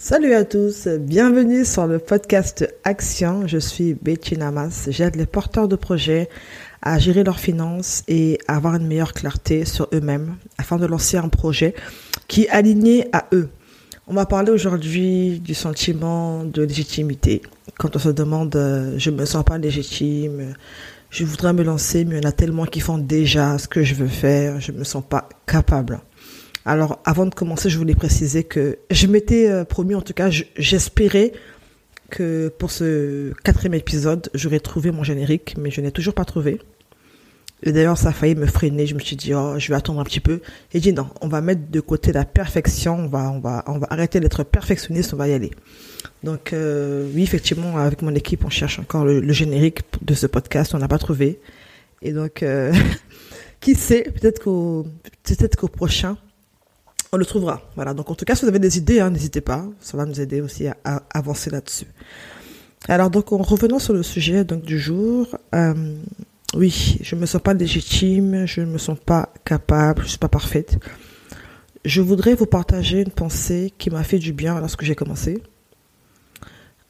Salut à tous, bienvenue sur le podcast Action. Je suis Betty Namas. J'aide les porteurs de projets à gérer leurs finances et à avoir une meilleure clarté sur eux-mêmes afin de lancer un projet qui est aligné à eux. On va parler aujourd'hui du sentiment de légitimité. Quand on se demande, euh, je me sens pas légitime, je voudrais me lancer, mais il y en a tellement qui font déjà ce que je veux faire, je me sens pas capable. Alors, avant de commencer, je voulais préciser que je m'étais euh, promis, en tout cas, j'espérais que pour ce quatrième épisode, j'aurais trouvé mon générique, mais je n'ai toujours pas trouvé. Et d'ailleurs, ça a failli me freiner. Je me suis dit, oh, je vais attendre un petit peu. Et dit, non, on va mettre de côté la perfection. On va, on va, on va arrêter d'être perfectionniste. On va y aller. Donc, euh, oui, effectivement, avec mon équipe, on cherche encore le, générique de ce podcast. On n'a pas trouvé. Et donc, euh, qui sait, peut-être qu'au, peut-être qu'au prochain, on le trouvera. Voilà. Donc, en tout cas, si vous avez des idées, hein, n'hésitez pas. Ça va nous aider aussi à, avancer là-dessus. Alors, donc, en revenant sur le sujet donc du jour, euh, oui, je me sens pas légitime, je ne me sens pas capable, je suis pas parfaite. Je voudrais vous partager une pensée qui m'a fait du bien lorsque j'ai commencé.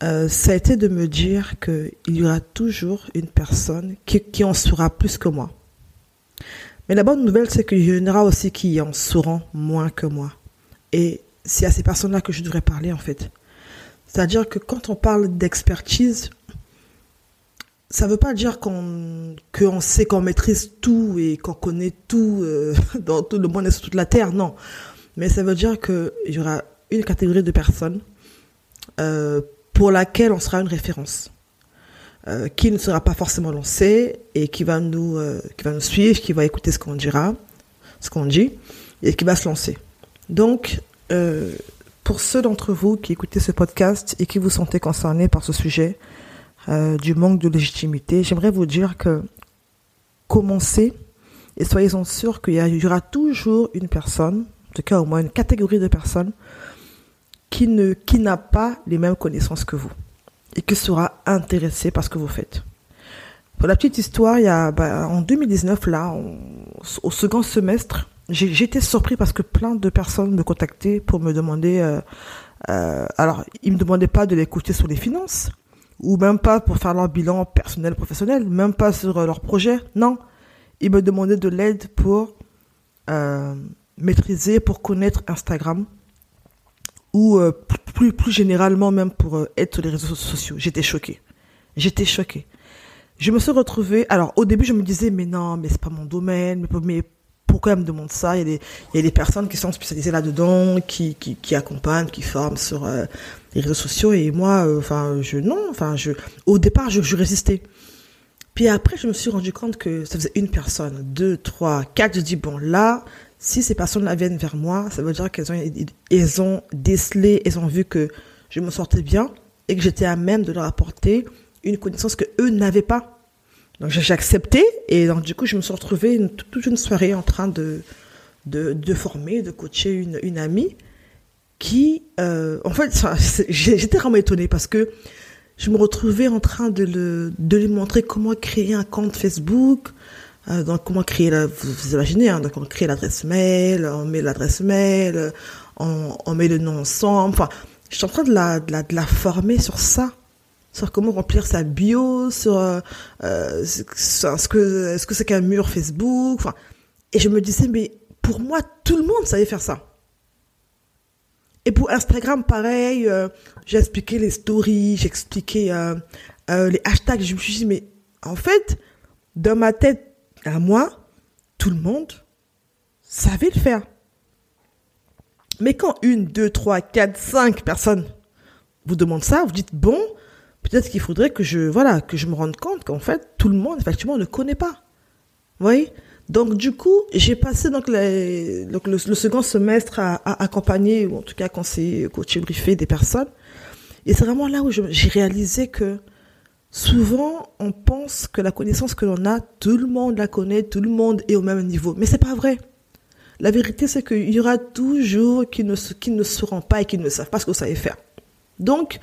Euh, ça a été de me dire qu'il y aura toujours une personne qui, qui en saura plus que moi. Mais la bonne nouvelle, c'est qu'il y en aura aussi qui en sauront moins que moi. Et c'est à ces personnes-là que je devrais parler, en fait. C'est-à-dire que quand on parle d'expertise, ça ne veut pas dire qu'on sait qu'on maîtrise tout et qu'on connaît tout euh, dans tout le monde et sur toute la terre, non. Mais ça veut dire qu'il y aura une catégorie de personnes euh, pour laquelle on sera une référence. Euh, qui ne sera pas forcément lancé et qui va nous euh, qui va nous suivre, qui va écouter ce qu'on dira, ce qu'on dit et qui va se lancer. Donc euh, pour ceux d'entre vous qui écoutez ce podcast et qui vous sentez concernés par ce sujet du manque de légitimité, j'aimerais vous dire que commencez et soyez-en sûrs qu'il y, aura toujours une personne, en tout cas au moins une catégorie de personnes, qui ne qui n'a pas les mêmes connaissances que vous et qui sera intéressé par ce que vous faites. Pour la petite histoire, bah, en 2019, là, au second semestre, j'étais surpris parce que plein de personnes me contactaient pour me demander, euh, euh, alors, ils me demandaient pas de l'écouter sur les finances, ou même pas pour faire leur bilan personnel, professionnel, même pas sur euh, leur projet, non. Ils me demandaient de l'aide pour maîtriser, pour connaître Instagram, ou euh, plus, plus généralement même pour euh, être sur les réseaux sociaux. J'étais choquée. J'étais choquée. Je me suis retrouvée, alors au début je me disais, mais non, mais c'est pas mon domaine, mais, mais pourquoi elle me demande ça? Il y, a des, il y a des personnes qui sont spécialisées là-dedans, qui, qui, accompagnent, qui forment sur euh, les réseaux sociaux, et moi, enfin, je, non, enfin, je, au départ, je, je résistais. Puis après, je me suis rendu compte que ça faisait une personne, deux, trois, quatre. Je dis, bon, là, si ces personnes-là viennent vers moi, ça veut dire qu'elles ont, décelé, elles ont vu que je me sortais bien et que j'étais à même de leur apporter une connaissance que eux n'avaient pas. Donc j'ai accepté et donc du coup je me suis retrouvée toute une soirée en train de de, de former, de coacher une, une amie qui, euh, en fait, j'étais vraiment étonnée parce que je me retrouvais en train de, le, de lui montrer comment créer un compte Facebook, euh, donc comment créer la, vous, imaginez, hein, donc on crée l'adresse mail, on met l'adresse mail, on, on, met le nom ensemble. Enfin, je suis en train de la, de la, former sur ça, sur comment remplir sa bio, sur euh, euh ce que est-ce que c'est qu'un mur Facebook. Enfin, et je me disais mais pour moi tout le monde savait faire ça. Et pour Instagram, pareil, j'ai expliqué les stories, j'ai expliqué les hashtags. Je me suis dit, mais en fait, dans ma tête, à moi, tout le monde savait le faire. Mais quand une, deux, trois, quatre, cinq personnes vous demandent ça, vous dites bon, peut-être qu'il faudrait que je, voilà, que je me rende compte qu'en fait, tout le monde, effectivement, ne connaît pas. Vous voyez? Donc, du coup, j'ai passé donc, le, second semestre à, à, accompagner, ou en tout cas conseiller, coacher, briefer des personnes. Et c'est vraiment là où j'ai réalisé que Souvent, on pense que la connaissance que l'on a, tout le monde la connaît, tout le monde est au même niveau. Mais c'est pas vrai. La vérité, c'est qu'il y aura toujours qui ne, qui ne sauront pas et qui ne savent pas ce que vous savez faire. Donc,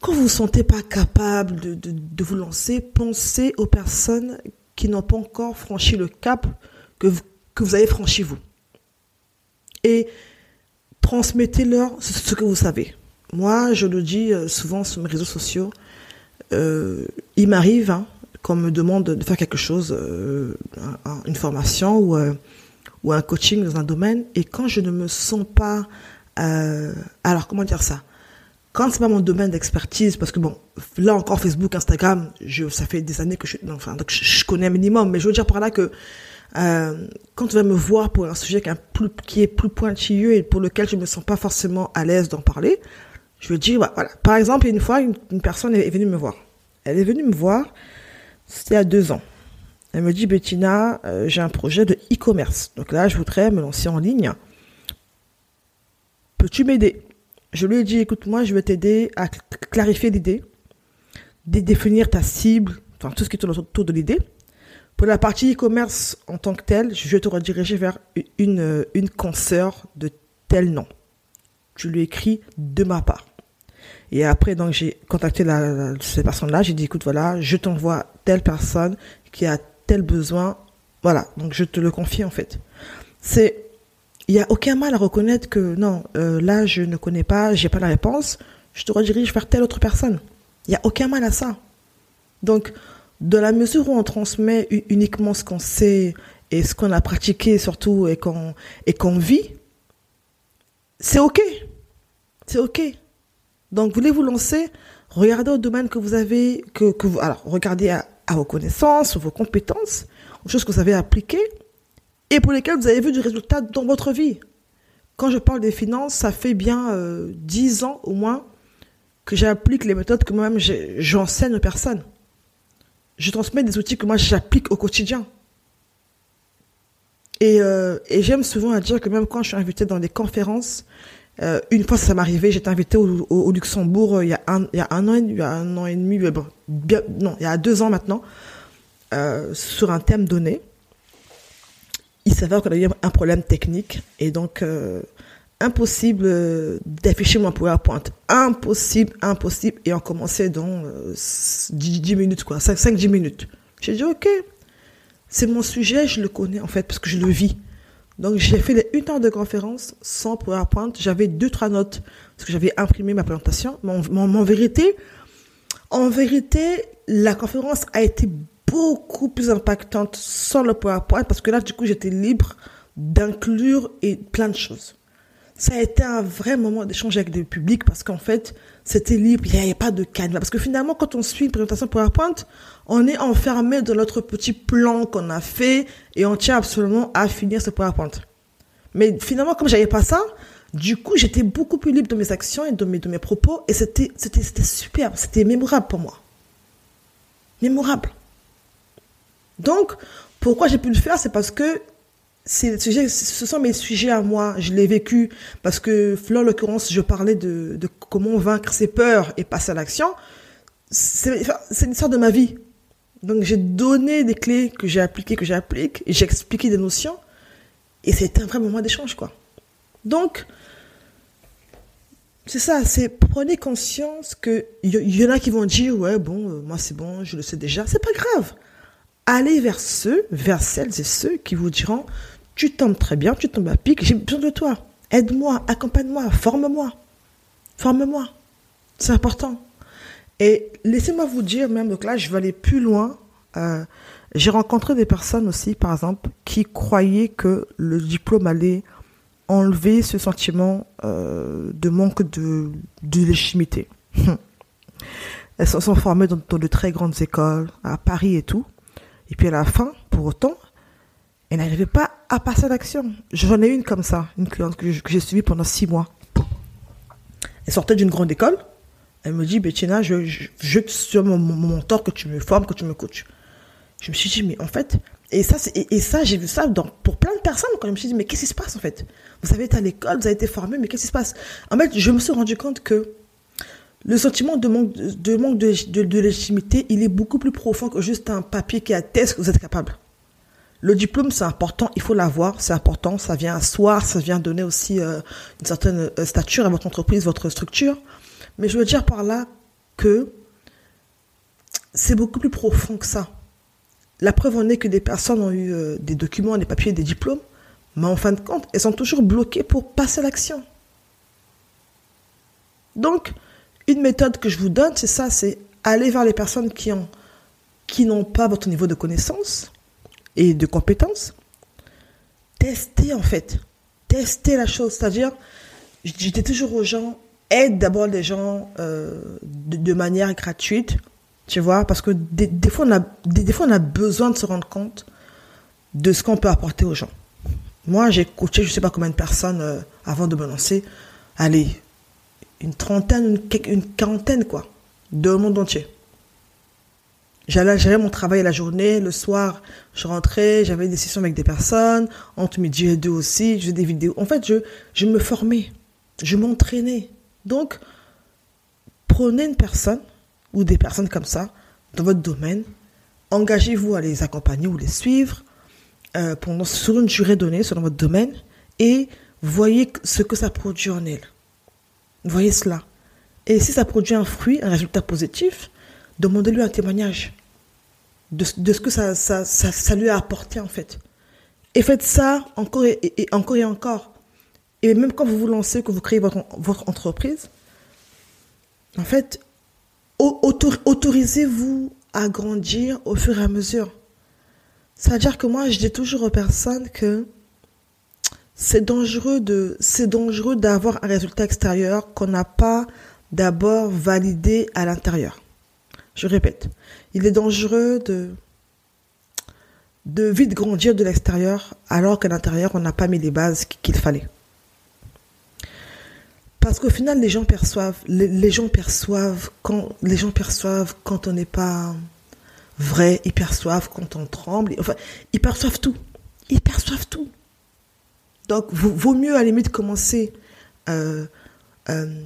quand vous ne vous sentez pas capable de, de, vous lancer, pensez aux personnes qui n'ont pas encore franchi le cap que vous, que vous avez franchi vous. Et transmettez-leur ce que vous savez. moi, je le dis euh, souvent sur mes réseaux sociaux, euh, il m'arrive hein, qu'on me demande de faire quelque chose, euh, une formation ou, ou un coaching dans un domaine, et quand je ne me sens pas... alors, comment dire ça? Quand c'est pas mon domaine d'expertise, parce que bon, là encore Facebook, Instagram, ça fait des années que je, enfin, je, connais un minimum, mais je veux dire par là que euh, quand tu vas me voir pour un sujet qui est, plus, pointilleux et pour lequel je me sens pas forcément à l'aise d'en parler, je vais dire, bah, voilà. Par exemple, une fois, une, personne est, venue me voir. Elle est venue me voir, c'était il y a deux ans. Elle me dit, Bettina, euh, j'ai un projet de e-commerce. Donc là, je voudrais me lancer en ligne. Peux-tu m'aider? Je lui ai dit, écoute, moi, je vais t'aider à clarifier l'idée, définir ta cible, enfin tout ce qui tourne autour de l'idée. Pour la partie e-commerce en tant que telle, je vais te rediriger vers une, une consoeur de tel nom. Tu lui écris de ma part. Et après, donc, j'ai contacté la, cette personne-là. J'ai dit, écoute, voilà, je t'envoie telle personne qui a tel besoin. Voilà. Donc, je te le confie, en fait. C'est, il n'y a aucun mal à reconnaître que non, euh, là, je ne connais pas, j'ai pas la réponse. Je te redirige vers telle autre personne. Il n'y a aucun mal à ça. Donc, de la mesure où on transmet uniquement ce qu'on sait et ce qu'on a pratiqué surtout et qu'on et qu'on vit, c'est ok, c'est ok. Donc voulez vous lancer, regardez au domaine que vous avez, que, vous, alors regardez à, vos connaissances, vos compétences, aux choses que vous avez appliquées et pour lesquelles vous avez vu du résultat dans votre vie. Quand je parle des finances, ça fait bien euh, dix ans au moins que j'applique les méthodes que moi-même j'enseigne aux personnes je transmets des outils que moi j'applique au quotidien. Et, euh, et j'aime souvent à dire que même quand je suis invitée dans des conférences, euh, une fois ça m'est arrivé, j'étais invitée au, Luxembourg il, y a un, an, et demi, non, il y a deux ans maintenant, euh, sur un thème donné. Il s'avère qu'on a eu un problème technique et donc impossible d'afficher mon PowerPoint. Impossible, impossible. Et on commençait dans 10, euh, minutes, quoi. 5-10 minutes. J'ai dit, OK, c'est mon sujet, je le connais, en fait, parce que je le vis. Donc, j'ai fait une heure de conférence sans PowerPoint. J'avais deux, trois notes, parce que j'avais imprimé ma présentation. Mais en, vérité, en vérité, la conférence a été beaucoup plus impactante sans le PowerPoint, parce que là, du coup, j'étais libre d'inclure et plein de choses ça a été un vrai moment d'échange avec le public parce qu'en fait, c'était libre, il n'y avait pas de canevas. Parce que finalement, quand on suit une présentation PowerPoint, on est enfermé dans notre petit plan qu'on a fait et on tient absolument à finir ce PowerPoint. Mais finalement, comme j'avais pas ça, du coup, j'étais beaucoup plus libre de mes actions et de mes, de mes propos et c'était, c'était, c'était superbe, c'était mémorable pour moi. Mémorable. Donc, pourquoi j'ai pu le faire, c'est parce que ce sont mes sujets à moi. Je l'ai vécu parce que, là, en l'occurrence, je parlais de, de, comment vaincre ses peurs et passer à l'action. C'est une histoire de ma vie. Donc, j'ai donné des clés que j'ai appliquées, que j'applique, j'ai expliqué des notions. Et c'était un vrai moment d'échange, quoi. Donc, c'est ça, c'est prenez conscience que il y, en a qui vont dire, ouais, bon, euh, moi c'est bon, je le sais déjà. C'est pas grave. Allez vers ceux, vers celles et ceux qui vous diront, tu tombes très bien, tu tombes à pic, j'ai besoin de toi. Aide-moi, accompagne-moi, forme-moi. Forme-moi. C'est important. Et laissez-moi vous dire, même, donc là, je vais aller plus loin. Euh, j'ai rencontré des personnes aussi, par exemple, qui croyaient que le diplôme allait enlever ce sentiment euh, de manque de, légitimité. Elles se sont formées dans, dans de très grandes écoles, à Paris et tout. Et puis à la fin, pour autant, elle n'arrivait pas à passer à l'action. J'en ai une comme ça, une cliente que j'ai suivie pendant six mois. Elle sortait d'une grande école. Elle me dit, Bettina, je, je, je sur mon, mentor que tu me formes, que tu me coaches. Je me suis dit, mais en fait, et ça, et, ça j'ai vu ça dans, pour plein de personnes quand je me suis dit, mais qu'est-ce qui se passe en fait? Vous avez été à l'école, vous avez été formé, mais qu'est-ce qui se passe? En fait, je me suis rendu compte que le sentiment de manque de légitimité, il est beaucoup plus profond que juste un papier qui atteste que vous êtes capable. Le diplôme, c'est important, il faut l'avoir, c'est important, ça vient asseoir, ça vient donner aussi euh, une certaine euh, stature à votre entreprise, votre structure. Mais je veux dire par là que c'est beaucoup plus profond que ça. La preuve en est que des personnes ont eu euh, des documents, des papiers, des diplômes, mais en fin de compte, elles sont toujours bloquées pour passer à l'action. Donc, une méthode que je vous donne, c'est ça, c'est aller vers les personnes qui ont qui n'ont pas votre niveau de connaissance et de compétence. Tester en fait. Tester la chose. C'est-à-dire, j'étais toujours aux gens, aide d'abord les gens euh, de, manière gratuite, tu vois, parce que des, fois on a, des, fois on a besoin de se rendre compte de ce qu'on peut apporter aux gens. Moi, j'ai coaché je sais pas combien de personnes euh, avant de me lancer. Allez, une trentaine, une, quarantaine, quoi, de monde entier. J'allais mon travail la journée, le soir, je rentrais, j'avais des sessions avec des personnes, entre midi et deux aussi, je faisais des vidéos. En fait, je, je me formais, je m'entraînais. Donc, prenez une personne ou des personnes comme ça dans votre domaine, engagez-vous à les accompagner ou les suivre euh, sur une durée donnée, selon votre domaine, et voyez ce que ça produit en elle. Voyez cela. Et si ça produit un fruit, un résultat positif, demandez-lui un témoignage de, ce que ça, lui a apporté en fait. Et faites ça encore et, encore et encore. Et même quand vous vous lancez, que vous créez votre, votre entreprise, en fait, autorisez-vous à grandir au fur et à mesure. C'est-à-dire que moi, je dis toujours aux personnes que c'est dangereux de, c'est dangereux d'avoir un résultat extérieur qu'on n'a pas d'abord validé à l'intérieur. Je répète, il est dangereux de, de vite grandir de l'extérieur alors qu'à l'intérieur, on n'a pas mis les bases qu'il fallait. Parce qu'au final, les gens perçoivent, quand, les gens perçoivent quand on n'est pas vrai, ils perçoivent quand on tremble, enfin, ils perçoivent tout. Ils perçoivent tout. Donc, vaut mieux à la limite commencer euh, euh,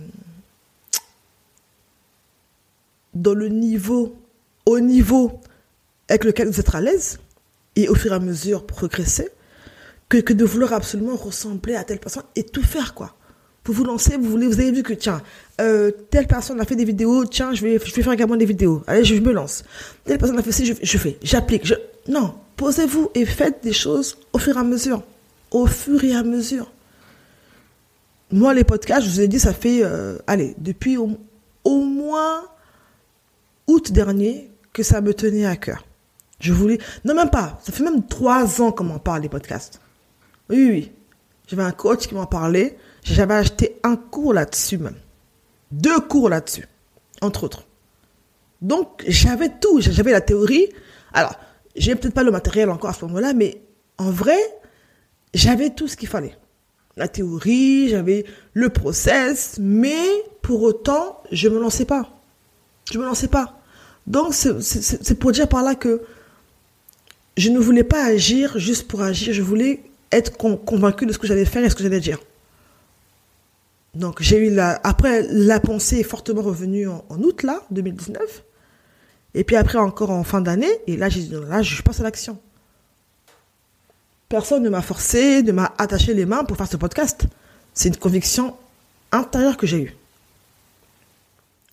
dans le niveau, au niveau avec lequel vous êtes à l'aise et au fur et à mesure progresser, que, que de vouloir absolument ressembler à telle personne et tout faire, quoi. Vous vous lancez, vous voulez, vous avez vu que, tiens, euh, telle personne a fait des vidéos, tiens, je vais, je vais faire également des vidéos. Allez, je, me lance. Telle personne a fait ci, je, fais, j'applique. Non, posez-vous et faites des choses au fur et à mesure. Au fur et à mesure. Moi, les podcasts, je vous ai dit, ça fait, euh, allez, depuis au, moins août dernier que ça me tenait à cœur. Je voulais, non même pas, ça fait même trois ans qu'on m'en parle des podcasts. Oui, oui, J'avais un coach qui m'en parlait. J'avais acheté un cours là-dessus même. Deux cours là-dessus, entre autres. Donc, j'avais tout. J'avais la théorie. Alors, j'ai peut-être pas le matériel encore à ce moment-là, mais en vrai, j'avais tout ce qu'il fallait. La théorie, j'avais le process, mais pour autant, je me lançais pas. Je me lançais pas. Donc, c'est pour dire par là que je ne voulais pas agir juste pour agir. Je voulais être convaincu de ce que j'allais faire et ce que j'allais dire. Donc, j'ai eu la, après, la pensée est fortement revenue en, août, là, 2019. Et puis après, encore en fin d'année. Et là, j'ai dit, là, je passe à l'action. Personne ne m'a forcé, ne m'a attaché les mains pour faire ce podcast. C'est une conviction intérieure que j'ai eue.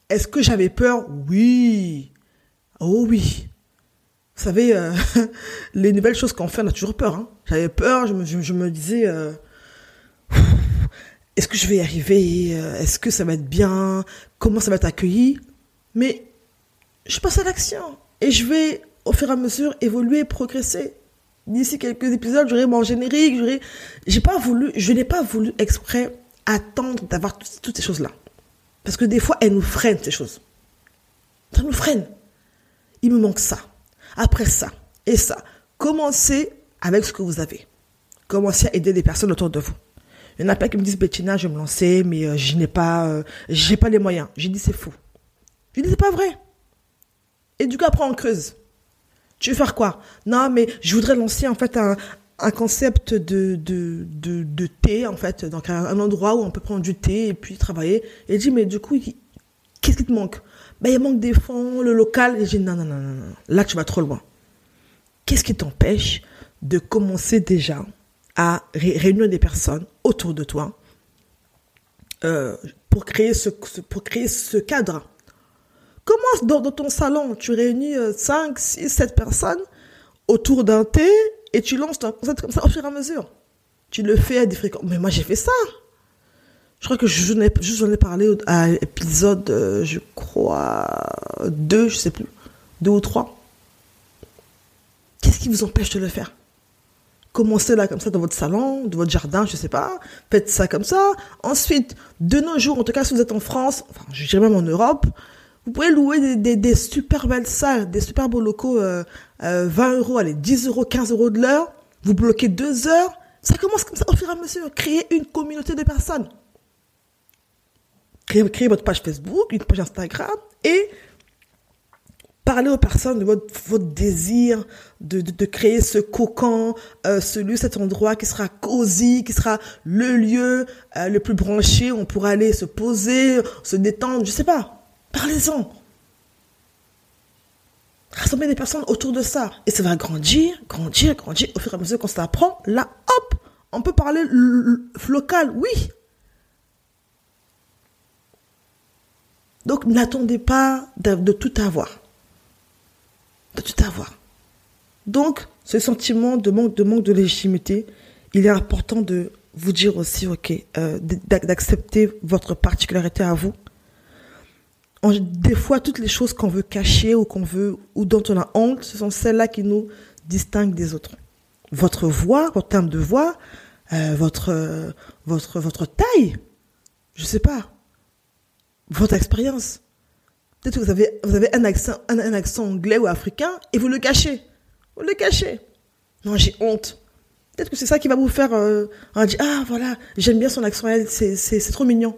Est-ce que j'avais peur? Oui. Oh oui. Vous savez, euh, les nouvelles choses qu'on fait, on a toujours peur. Hein. J'avais peur, je me, disais, euh, est-ce que je vais y arriver euh, Est-ce que ça va être bien Comment ça va être accueilli? Mais je passe à l'action et je vais, au fur et à mesure, évoluer, progresser. D'ici quelques épisodes, j'aurai mon générique. J'ai pas voulu, je n'ai pas voulu exprès attendre d'avoir toutes ces choses-là. Parce que des fois, elles nous freinent, ces choses. Ça nous freine. Il me manque ça après ça et ça, commencez avec ce que vous avez. Commencez à aider les personnes autour de vous. Il y en a plein qui me disent, Bettina, je vais me lancer, mais euh, je n'ai pas, euh, pas les moyens. J'ai dit, c'est faux. Je dis, c'est pas vrai. Et du coup, après, on creuse. Tu veux faire quoi? Non, mais je voudrais lancer, en fait, un, concept de, de, thé, en fait. Donc, un, endroit où on peut prendre du thé et puis travailler. Et dit, mais du coup, qu'est-ce qui te manque? Ben, il manque des fonds, le local. Et dit, non, non, non, non, non, là, tu vas trop loin. Qu'est-ce qui t'empêche de commencer déjà à réunir des personnes autour de toi euh, pour, créer ce, pour créer ce cadre Commence dans, ton salon, tu réunis 5, 6, 7 personnes autour d'un thé et tu lances ton concept comme ça au fur et à mesure. Tu le fais à des fréquences. Mais moi, j'ai fait ça. Je crois que je j'en ai parlé à l'épisode, euh, je crois, 2, je sais plus, 2 ou 3. Qu'est-ce qui vous empêche de le faire? Commencez là comme ça dans votre salon, dans votre jardin, je sais pas. Faites ça comme ça. Ensuite, de nos jours, en tout cas si vous êtes en France, enfin je dirais même en Europe, vous pouvez louer des, super belles salles, des super beaux locaux, euh, 20 euh, euros, allez, 10 euros, 15 euros de l'heure. Vous bloquez deux heures. Ça commence comme ça au fur et à mesure. Créer une communauté de personnes. Créez, créez votre page Facebook, une page Instagram et parlez aux personnes de votre, désir de, créer ce cocon, euh, ce lieu, cet endroit qui sera cosy, qui sera le lieu euh, le plus branché où on pourra aller se poser, se détendre, je sais pas. Parlez-en. Rassemblez des personnes autour de ça. Et ça va grandir, grandir, grandir. Au fur et à mesure qu'on ça apprend, là, hop, on peut parler local, oui. Donc n'attendez pas de tout avoir de tout avoir. Donc, ce sentiment de manque, de manque de légitimité, il est important de vous dire aussi, ok, euh, d'accepter votre particularité à vous. des fois, toutes les choses qu'on veut cacher ou qu'on veut ou dont on a honte, ce sont celles-là qui nous distinguent des autres. Votre voix, votre terme de voix, euh, votre votre votre taille, je sais pas, votre expérience. Peut-être que vous avez, vous avez un, accent, un, accent anglais ou africain et vous le cachez. Vous le cachez. Non, j'ai honte. Peut-être que c'est ça qui va vous faire euh, dire, ah voilà, j'aime bien son accent, c'est, c'est, c'est trop mignon.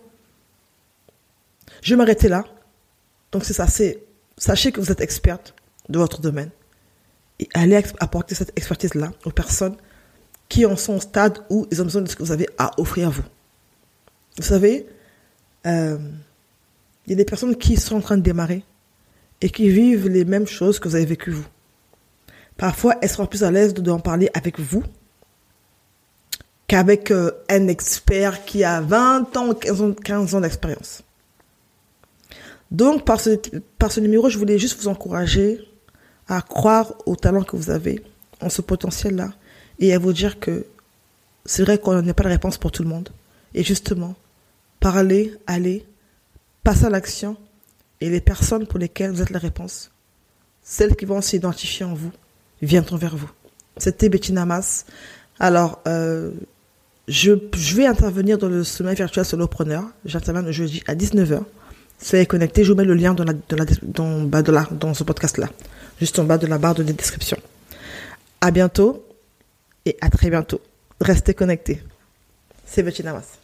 Je vais m'arrêter là. Donc c'est ça, c'est, sachez que vous êtes experte de votre domaine et allez apporter cette expertise-là aux personnes qui en sont au stade où ils ont besoin de ce que vous avez à offrir à vous. Vous savez, euh, il y a des personnes qui sont en train de démarrer et qui vivent les mêmes choses que vous avez vécues vous. Parfois, elles seront plus à l'aise d'en parler avec vous qu'avec euh, un expert qui a 20 ans, 15 ans, 15 ans d'expérience. Donc, par ce, par ce numéro, je voulais juste vous encourager à croire au talent que vous avez, en ce potentiel-là, et à vous dire que c'est vrai qu'on n'a pas de réponse pour tout le monde. Et justement, parler, aller, Passe à l'action et les personnes pour lesquelles vous êtes la réponse, celles qui vont s'identifier en vous, viendront vers vous. C'était Bettina Mas. Alors, euh, je, vais intervenir dans le sommet virtuel solopreneur. J'interviens le jeudi à 19h. Soyez connectés. Je vous mets le lien dans, la, dans, de la, dans ce podcast-là, juste en bas de la barre de description. À bientôt et à très bientôt. Restez connectés. C'est Bettina Mas.